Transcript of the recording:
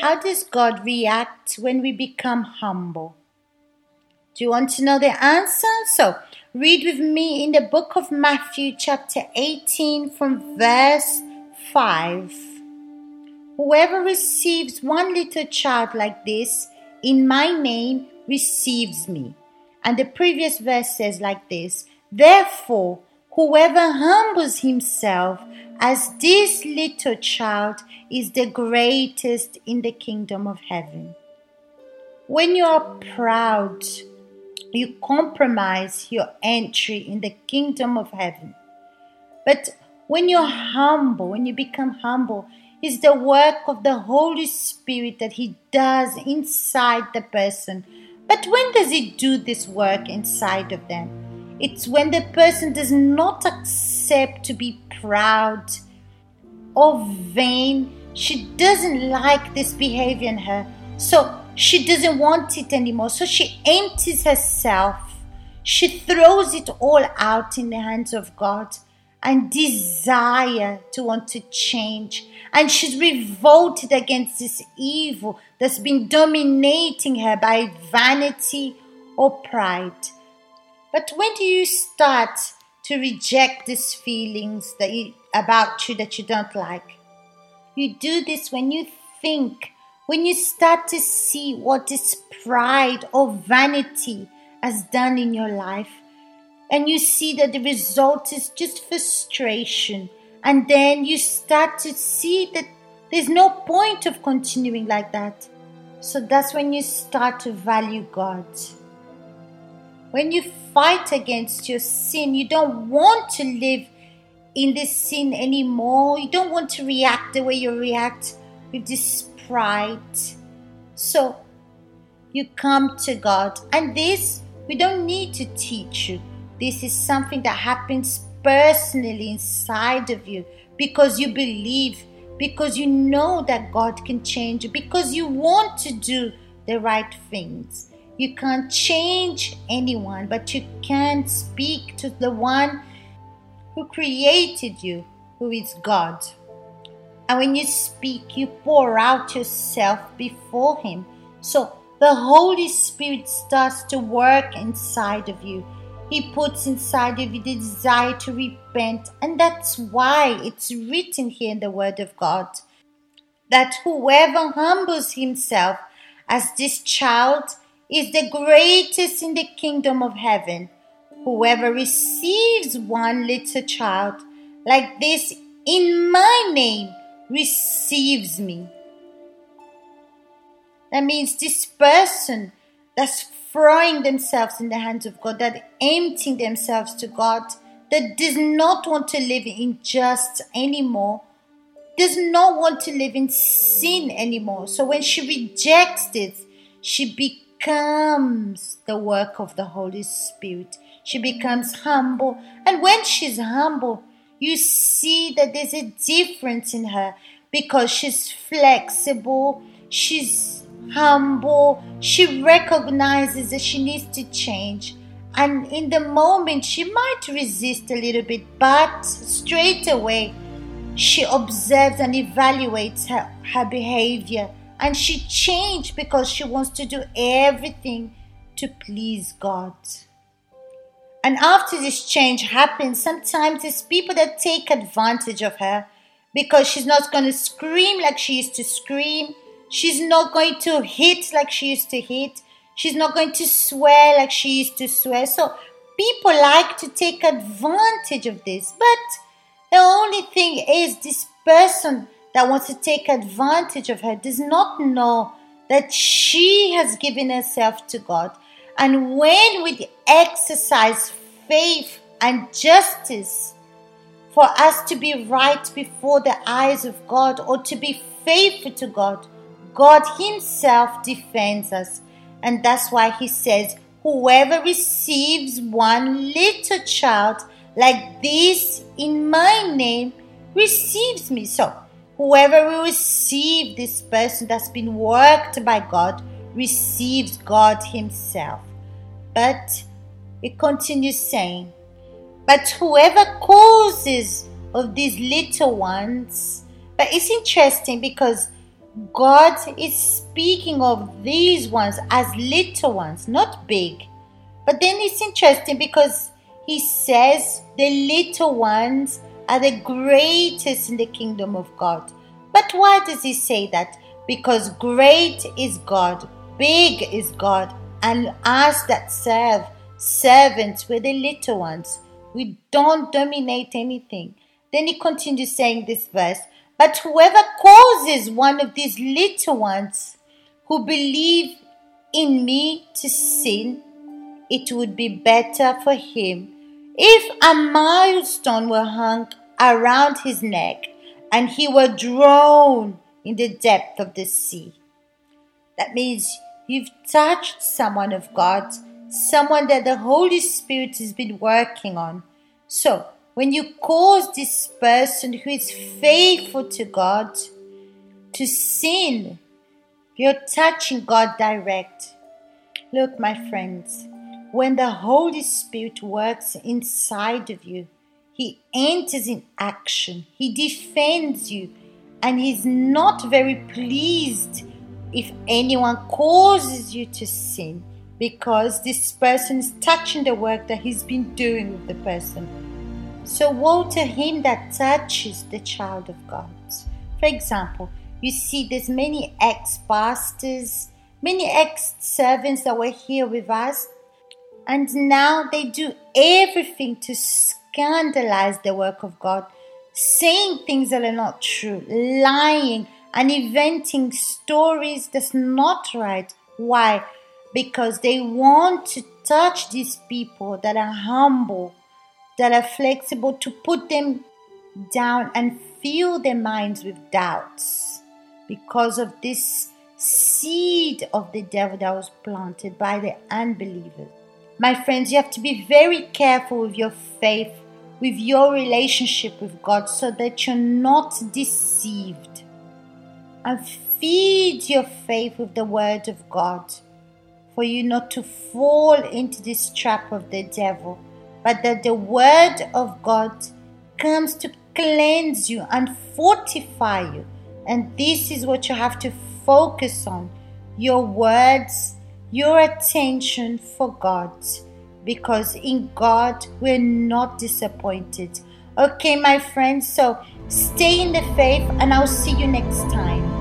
How does God react when we become humble? Do you want to know the answer? So, read with me in the book of Matthew, chapter 18, from verse 5. Whoever receives one little child like this in my name receives me. And the previous verse says like this Therefore, whoever humbles himself as this little child is the greatest in the kingdom of heaven. When you are proud, you compromise your entry in the kingdom of heaven. But when you're humble, when you become humble, is the work of the Holy Spirit that He does inside the person. But when does He do this work inside of them? It's when the person does not accept to be proud or vain. She doesn't like this behavior in her. So she doesn't want it anymore. So she empties herself. She throws it all out in the hands of God and desire to want to change. And she's revolted against this evil that's been dominating her by vanity or pride. But when do you start to reject these feelings that you, about you that you don't like? You do this when you think, when you start to see what this pride or vanity has done in your life and you see that the result is just frustration. And then you start to see that there's no point of continuing like that. So that's when you start to value God. When you fight against your sin, you don't want to live in this sin anymore. You don't want to react the way you react with this pride. So you come to God. And this, we don't need to teach you. This is something that happens personally inside of you because you believe, because you know that God can change you, because you want to do the right things. You can't change anyone, but you can speak to the one who created you, who is God. And when you speak, you pour out yourself before Him. So the Holy Spirit starts to work inside of you he puts inside of you the desire to repent. And that's why it's written here in the Word of God that whoever humbles himself as this child is the greatest in the kingdom of heaven. Whoever receives one little child like this in my name receives me. That means this person that's throwing themselves in the hands of God, that emptying themselves to God, that does not want to live in just anymore, does not want to live in sin anymore. So when she rejects this, she becomes the work of the Holy Spirit. She becomes humble. And when she's humble, you see that there's a difference in her because she's flexible, she's humble. She recognizes that she needs to change. And in the moment, she might resist a little bit, but straight away, she observes and evaluates her, her behavior. And she changed because she wants to do everything to please God. And after this change happens, sometimes it's people that take advantage of her because she's not going to scream like she used to scream. She's not going to hit like she used to hit. She's not going to swear like she used to swear. So people like to take advantage of this. But the only thing is, this person that wants to take advantage of her does not know that she has given herself to God. And when we exercise faith and justice for us to be right before the eyes of God or to be faithful to God, God Himself defends us. And that's why He says, Whoever receives one little child like this in my name receives me. So, whoever will receive this person that's been worked by God receives God Himself. But it continues saying, But whoever causes of these little ones, but it's interesting because God is speaking of these ones as little ones, not big. But then it's interesting because he says the little ones are the greatest in the kingdom of God. But why does he say that? Because great is God, big is God, and us that serve, servants, we're the little ones. We don't dominate anything. Then he continues saying this verse But whoever causes one of these little ones who believe in me to sin, it would be better for him if a milestone were hung around his neck and he were drowned in the depth of the sea. That means you've touched someone of God, someone that the Holy Spirit has been working on. So, when you cause this person who is faithful to God to sin, you're touching God direct. Look, my friends, when the Holy Spirit works inside of you, He enters in action, He defends you, and He's not very pleased if anyone causes you to sin because this person is touching the work that He's been doing with the person. So, woe to him that touches the child of God. For example, you see, there's many ex pastors, many ex servants that were here with us and now they do everything to scandalize the work of God, saying things that are not true, lying and inventing stories that's not right. Why? Because they want to touch these people that are humble, that are flexible, to put them down and fill their minds with doubts because of this seed of the devil that was planted by the unbelievers. My friends, you have to be very careful with your faith, with your relationship with God, so that you're not deceived. And feed your faith with the Word of God, for you not to fall into this trap of the devil, but that the Word of God comes to cleanse you and fortify you. And this is what you have to focus on your words your attention for God because in God we're not disappointed. Okay, my friends, so stay in the faith and I'll see you next time.